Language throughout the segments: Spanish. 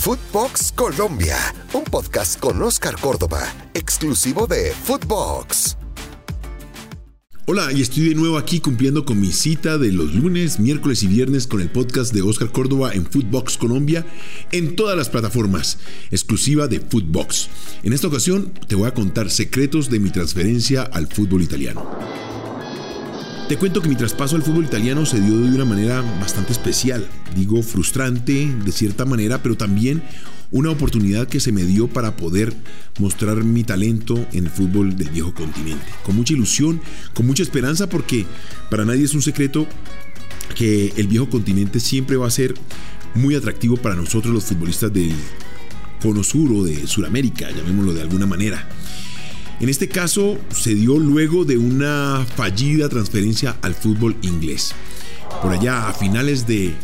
Footbox Colombia, un podcast con Oscar Córdoba, exclusivo de Footbox. Hola, y estoy de nuevo aquí cumpliendo con mi cita de los lunes, miércoles y viernes con el podcast de Oscar Córdoba en Footbox Colombia en todas las plataformas, exclusiva de Footbox. En esta ocasión te voy a contar secretos de mi transferencia al fútbol italiano. Te cuento que mi traspaso al fútbol italiano se dio de una manera bastante especial, digo frustrante de cierta manera, pero también una oportunidad que se me dio para poder mostrar mi talento en el fútbol del viejo continente. Con mucha ilusión, con mucha esperanza, porque para nadie es un secreto que el viejo continente siempre va a ser muy atractivo para nosotros los futbolistas del cono sur o de Sudamérica, llamémoslo de alguna manera. En este caso se dio luego de una fallida transferencia al fútbol inglés. Por allá a finales de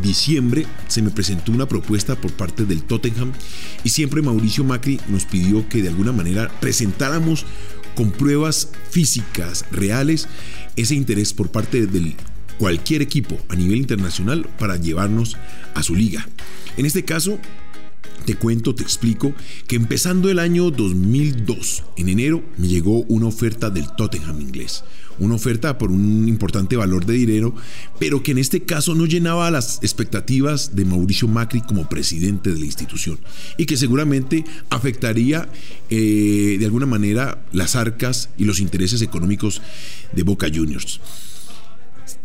diciembre se me presentó una propuesta por parte del Tottenham y siempre Mauricio Macri nos pidió que de alguna manera presentáramos con pruebas físicas reales ese interés por parte de cualquier equipo a nivel internacional para llevarnos a su liga. En este caso, te cuento, te explico que empezando el año 2002, en enero, me llegó una oferta del Tottenham inglés. Una oferta por un importante valor de dinero, pero que en este caso no llenaba las expectativas de Mauricio Macri como presidente de la institución y que seguramente afectaría eh, de alguna manera las arcas y los intereses económicos de Boca Juniors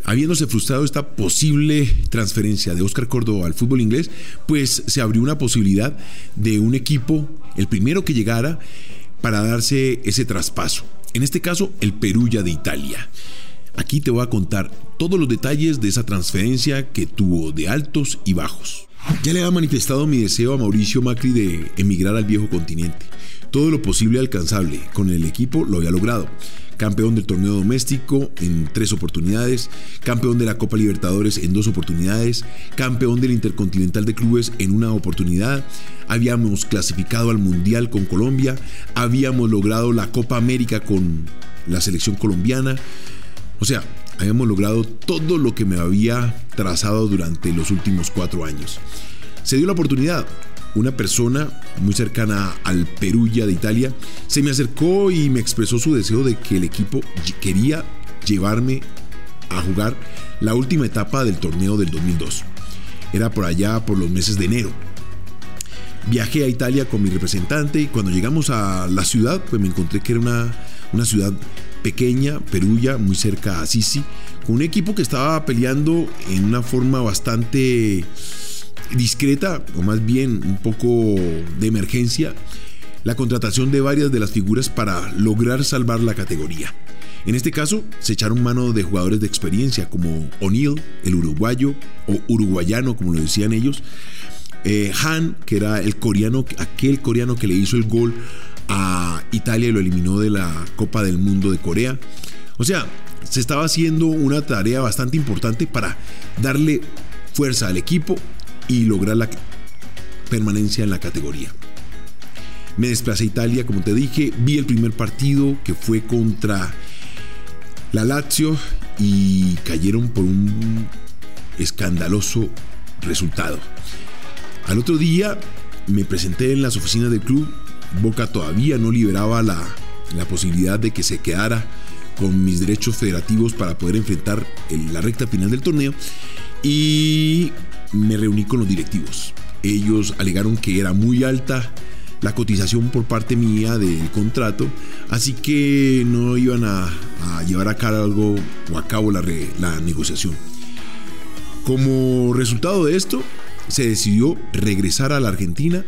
habiéndose frustrado esta posible transferencia de Oscar Córdoba al fútbol inglés, pues se abrió una posibilidad de un equipo, el primero que llegara, para darse ese traspaso. En este caso, el Perugia de Italia. Aquí te voy a contar todos los detalles de esa transferencia que tuvo de altos y bajos. Ya le había manifestado mi deseo a Mauricio Macri de emigrar al viejo continente. Todo lo posible alcanzable con el equipo lo había logrado campeón del torneo doméstico en tres oportunidades, campeón de la Copa Libertadores en dos oportunidades, campeón del Intercontinental de Clubes en una oportunidad, habíamos clasificado al Mundial con Colombia, habíamos logrado la Copa América con la selección colombiana, o sea, habíamos logrado todo lo que me había trazado durante los últimos cuatro años. Se dio la oportunidad, una persona muy cercana al Perugia de Italia se me acercó y me expresó su deseo de que el equipo quería llevarme a jugar la última etapa del torneo del 2002. Era por allá por los meses de enero. Viajé a Italia con mi representante y cuando llegamos a la ciudad, pues me encontré que era una, una ciudad pequeña, Perugia, muy cerca a Sisi, con un equipo que estaba peleando en una forma bastante discreta, o más bien un poco de emergencia, la contratación de varias de las figuras para lograr salvar la categoría. En este caso, se echaron mano de jugadores de experiencia como O'Neill, el uruguayo o uruguayano, como lo decían ellos, eh, Han, que era el coreano, aquel coreano que le hizo el gol a Italia y lo eliminó de la Copa del Mundo de Corea. O sea, se estaba haciendo una tarea bastante importante para darle fuerza al equipo y lograr la permanencia en la categoría. Me desplacé a Italia, como te dije, vi el primer partido que fue contra la Lazio y cayeron por un escandaloso resultado. Al otro día me presenté en las oficinas del club. Boca todavía no liberaba la, la posibilidad de que se quedara con mis derechos federativos para poder enfrentar la recta final del torneo. Y me reuní con los directivos. Ellos alegaron que era muy alta la cotización por parte mía del contrato, así que no iban a, llevar a cabo o a cabo la, la negociación. Como resultado de esto, se decidió regresar a la Argentina,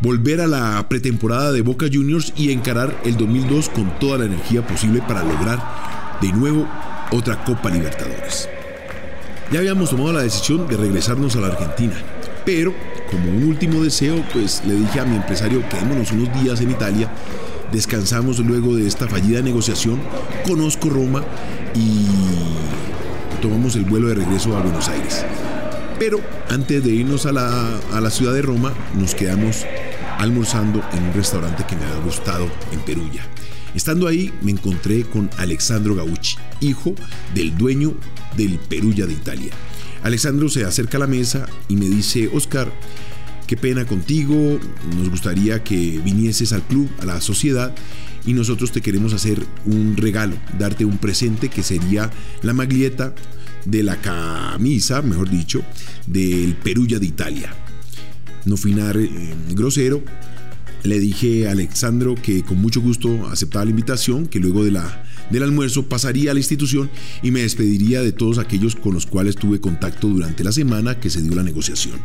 volver a la pretemporada de Boca Juniors y encarar el 2002 con toda la energía posible para lograr de nuevo otra Copa Libertadores. Ya habíamos tomado la decisión de regresarnos a la Argentina, pero como un último deseo, pues le dije a mi empresario, quedémonos unos días en Italia, descansamos luego de esta fallida negociación, conozco Roma y tomamos el vuelo de regreso a Buenos Aires. Pero antes de irnos a la, a la ciudad de Roma, nos quedamos almorzando en un restaurante que me había gustado en Perugia. Estando ahí me encontré con Alexandro Gauchi, hijo del dueño del Perugia de Italia. Alexandro se acerca a la mesa y me dice, Oscar, qué pena contigo, nos gustaría que vinieses al club, a la sociedad, y nosotros te queremos hacer un regalo, darte un presente que sería la maglieta de la camisa, mejor dicho, del Perugia de Italia. No fui eh, grosero, le dije a Alexandro que con mucho gusto aceptaba la invitación, que luego de la, del almuerzo pasaría a la institución y me despediría de todos aquellos con los cuales tuve contacto durante la semana que se dio la negociación.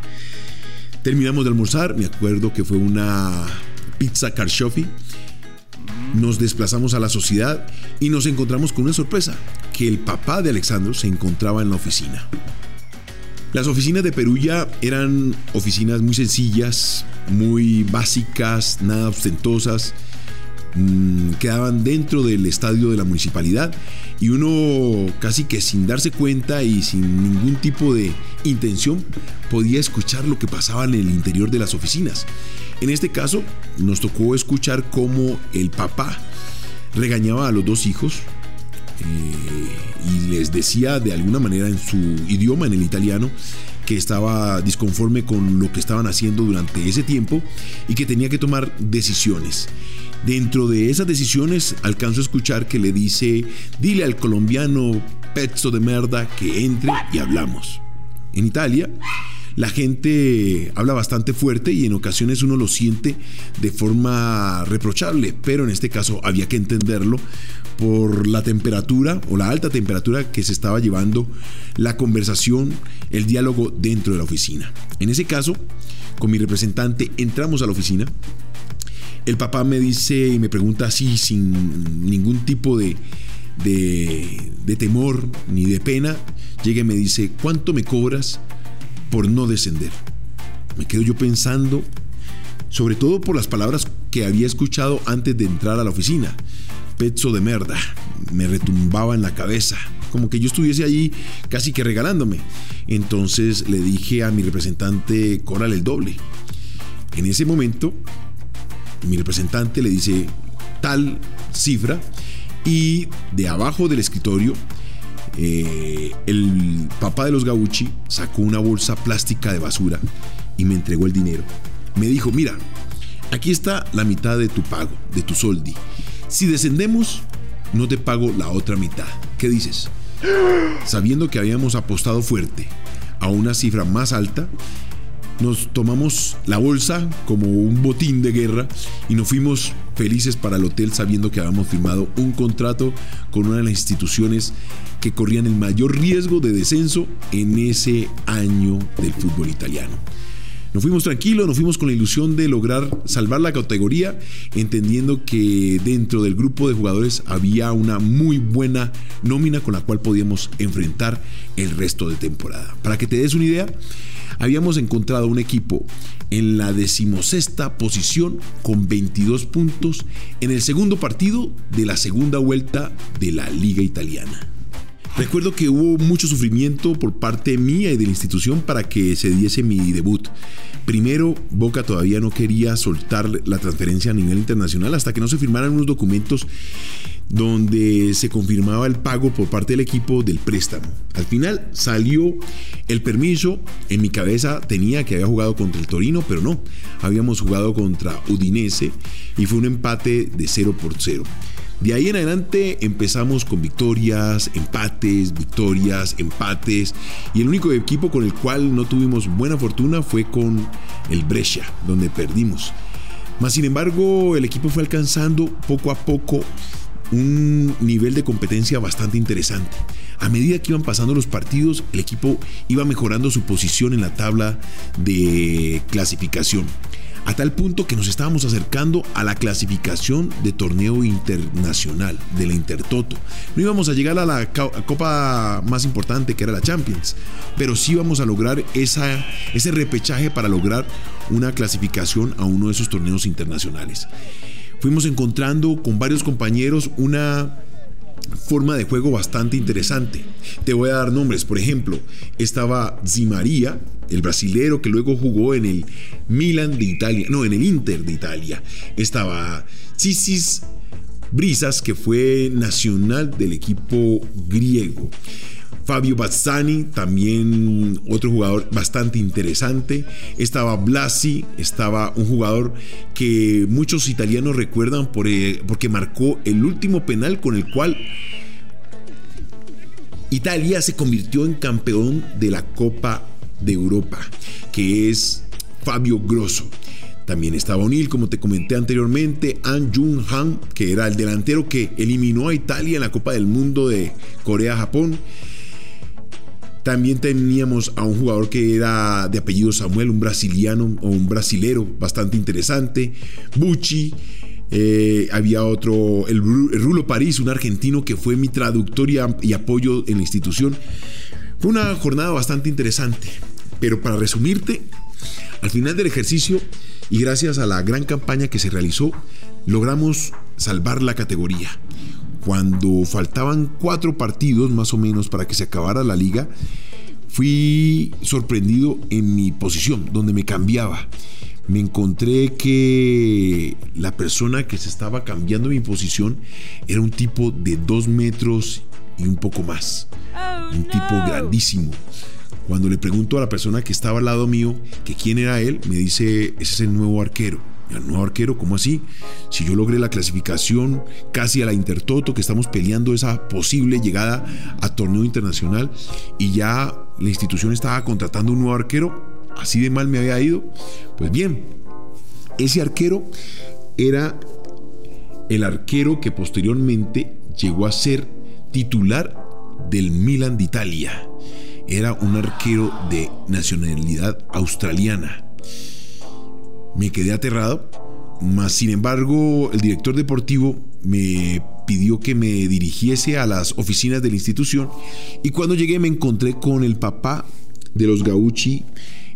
Terminamos de almorzar, me acuerdo que fue una pizza carshofi. Nos desplazamos a la sociedad y nos encontramos con una sorpresa, que el papá de Alexandro se encontraba en la oficina. Las oficinas de Perulla eran oficinas muy sencillas, muy básicas, nada ostentosas. Mm, quedaban dentro del estadio de la municipalidad y uno casi que sin darse cuenta y sin ningún tipo de intención podía escuchar lo que pasaba en el interior de las oficinas. En este caso nos tocó escuchar cómo el papá regañaba a los dos hijos, eh, y les decía de alguna manera en su idioma, en el italiano, que estaba disconforme con lo que estaban haciendo durante ese tiempo y que tenía que tomar decisiones. Dentro de esas decisiones alcanzo a escuchar que le dice, dile al colombiano pezzo de merda que entre y hablamos. En Italia, la gente habla bastante fuerte y en ocasiones uno lo siente de forma reprochable, pero en este caso había que entenderlo por la temperatura o la alta temperatura que se estaba llevando la conversación, el diálogo dentro de la oficina. En ese caso, con mi representante entramos a la oficina. El papá me dice y me pregunta así sin ningún tipo de, de, temor ni de pena. Llega y me dice, ¿cuánto me cobras por no descender. Me quedo yo pensando, sobre todo por las palabras que había escuchado antes de entrar a la oficina. Pezzo de merda, me retumbaba en la cabeza, como que yo estuviese allí casi que regalándome. Entonces le dije a mi representante, cóbrale el doble. En ese momento, mi representante le dice tal cifra y de abajo del escritorio eh, el papá de los Gauchi sacó una bolsa plástica de basura y me entregó el dinero. Me dijo, mira, aquí está la mitad de tu pago, de tu soldi. Si descendemos, no te pago la otra mitad. ¿Qué dices? Sabiendo que habíamos apostado fuerte a una cifra más alta, nos tomamos la bolsa como un botín de guerra y nos fuimos felices para el hotel sabiendo que habíamos firmado un contrato con una de las instituciones que corrían el mayor riesgo de descenso en ese año del fútbol italiano. Nos fuimos tranquilos, nos fuimos con la ilusión de lograr salvar la categoría, entendiendo que dentro del grupo de jugadores había una muy buena nómina con la cual podíamos enfrentar el resto de temporada. Para que te des una idea, habíamos encontrado un equipo en la decimosexta posición con 22 puntos en el segundo partido de la segunda vuelta de la Liga Italiana. Recuerdo que hubo mucho sufrimiento por parte mía y de la institución para que se diese mi debut. Primero, Boca todavía no quería soltar la transferencia a nivel internacional hasta que no se firmaran unos documentos donde se confirmaba el pago por parte del equipo del préstamo. Al final salió el permiso, en mi cabeza tenía que había jugado contra el Torino, pero no, habíamos jugado contra Udinese y fue un empate de 0 por 0. De ahí en adelante empezamos con victorias, empates, victorias, empates. Y el único equipo con el cual no tuvimos buena fortuna fue con el Brescia, donde perdimos. Más sin embargo, el equipo fue alcanzando poco a poco un nivel de competencia bastante interesante. A medida que iban pasando los partidos, el equipo iba mejorando su posición en la tabla de clasificación a tal punto que nos estábamos acercando a la clasificación de torneo internacional, de la Intertoto. No íbamos a llegar a la copa más importante que era la Champions, pero sí íbamos a lograr esa, ese repechaje para lograr una clasificación a uno de esos torneos internacionales. Fuimos encontrando con varios compañeros una forma de juego bastante interesante. Te voy a dar nombres, por ejemplo, estaba Zimaría, el brasilero que luego jugó en el Milan de Italia, no, en el Inter de Italia. Estaba Cisis Brisas, que fue nacional del equipo griego. Fabio Bazzani, también otro jugador bastante interesante. Estaba Blasi, estaba un jugador que muchos italianos recuerdan por, eh, porque marcó el último penal con el cual Italia se convirtió en campeón de la Copa de Europa, que es Fabio Grosso. También estaba O'Neill, como te comenté anteriormente, An Jung Han, que era el delantero que eliminó a Italia en la Copa del Mundo de Corea-Japón. También teníamos a un jugador que era de apellido Samuel, un brasiliano o un brasilero bastante interesante. Bucci. Eh, había otro, el, Rulo París, un argentino que fue mi traductor y apoyo en la institución. Fue una jornada bastante interesante. Pero para resumirte, al final del ejercicio y gracias a la gran campaña que se realizó, logramos salvar la categoría. Cuando faltaban cuatro partidos más o menos para que se acabara la liga, fui sorprendido en mi posición, donde me cambiaba. Me encontré que la persona que se estaba cambiando mi posición era un tipo de dos metros y un poco más. Oh, un tipo grandísimo. Cuando le pregunto a la persona que estaba al lado mío que quién era él, me dice, ese es el nuevo arquero. ¿El nuevo arquero? ¿Cómo así? Si yo logré la clasificación casi a la Intertoto, que estamos peleando esa posible llegada a torneo internacional y ya la institución estaba contratando un nuevo arquero, así de mal me había ido. Pues bien, ese arquero era el arquero que posteriormente llegó a ser titular del Milan de Italia era un arquero de nacionalidad australiana. Me quedé aterrado, mas sin embargo el director deportivo me pidió que me dirigiese a las oficinas de la institución y cuando llegué me encontré con el papá de los Gauchi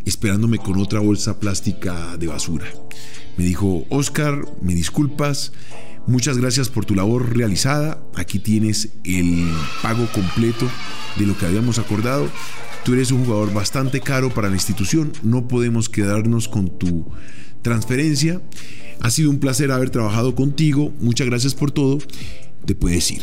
esperándome con otra bolsa plástica de basura. Me dijo, Oscar, me disculpas, muchas gracias por tu labor realizada, aquí tienes el pago completo de lo que habíamos acordado. Tú eres un jugador bastante caro para la institución, no podemos quedarnos con tu transferencia. Ha sido un placer haber trabajado contigo, muchas gracias por todo, te puedes ir.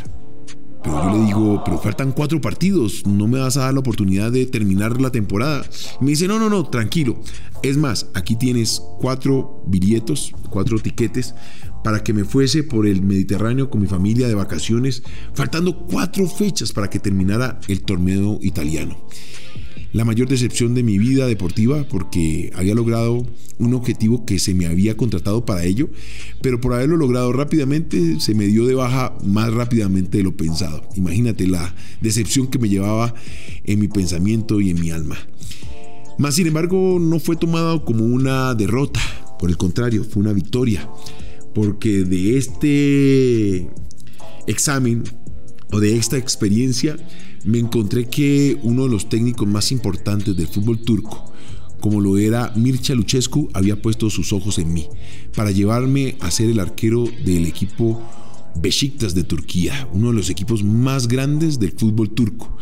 Pero yo le digo, pero faltan cuatro partidos, no me vas a dar la oportunidad de terminar la temporada. me dice, no, no, no, tranquilo. Es más, aquí tienes cuatro billetos, cuatro tiquetes para que me fuese por el Mediterráneo con mi familia de vacaciones, faltando cuatro fechas para que terminara el torneo italiano. La mayor decepción de mi vida deportiva porque había logrado un objetivo que se me había contratado para ello, pero por haberlo logrado rápidamente se me dio de baja más rápidamente de lo pensado. Imagínate la decepción que me llevaba en mi pensamiento y en mi alma. Más sin embargo, no fue tomado como una derrota, por el contrario, fue una victoria porque de este examen o de esta experiencia me encontré que uno de los técnicos más importantes del fútbol turco, como lo era Mircha Luchescu, había puesto sus ojos en mí para llevarme a ser el arquero del equipo Besiktas de Turquía, uno de los equipos más grandes del fútbol turco.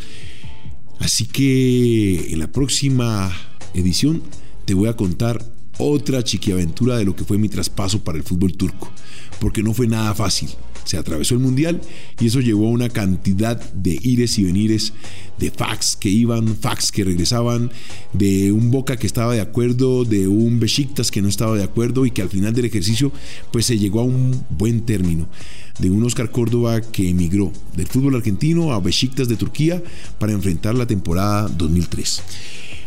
Así que en la próxima edición te voy a contar otra chiquiaventura de lo que fue mi traspaso para el fútbol turco, porque no fue nada fácil. Se atravesó el mundial y eso llevó a una cantidad de ires y venires, de fax que iban, fax que regresaban, de un Boca que estaba de acuerdo, de un Besiktas que no estaba de acuerdo y que al final del ejercicio pues se llegó a un buen término de un Oscar Córdoba que emigró del fútbol argentino a Besiktas de Turquía para enfrentar la temporada 2003.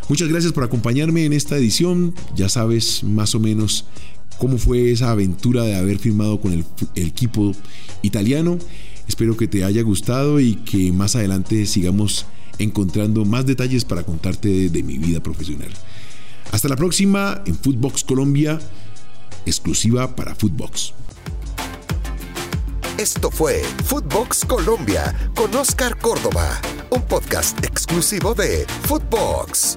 Muchas gracias por acompañarme en esta edición. Ya sabes más o menos cómo fue esa aventura de haber firmado con el, equipo italiano. Espero que te haya gustado y que más adelante sigamos encontrando más detalles para contarte de, mi vida profesional. Hasta la próxima en Footbox Colombia, exclusiva para Footbox. Esto fue Footbox Colombia con Oscar Córdoba, un podcast exclusivo de Footbox.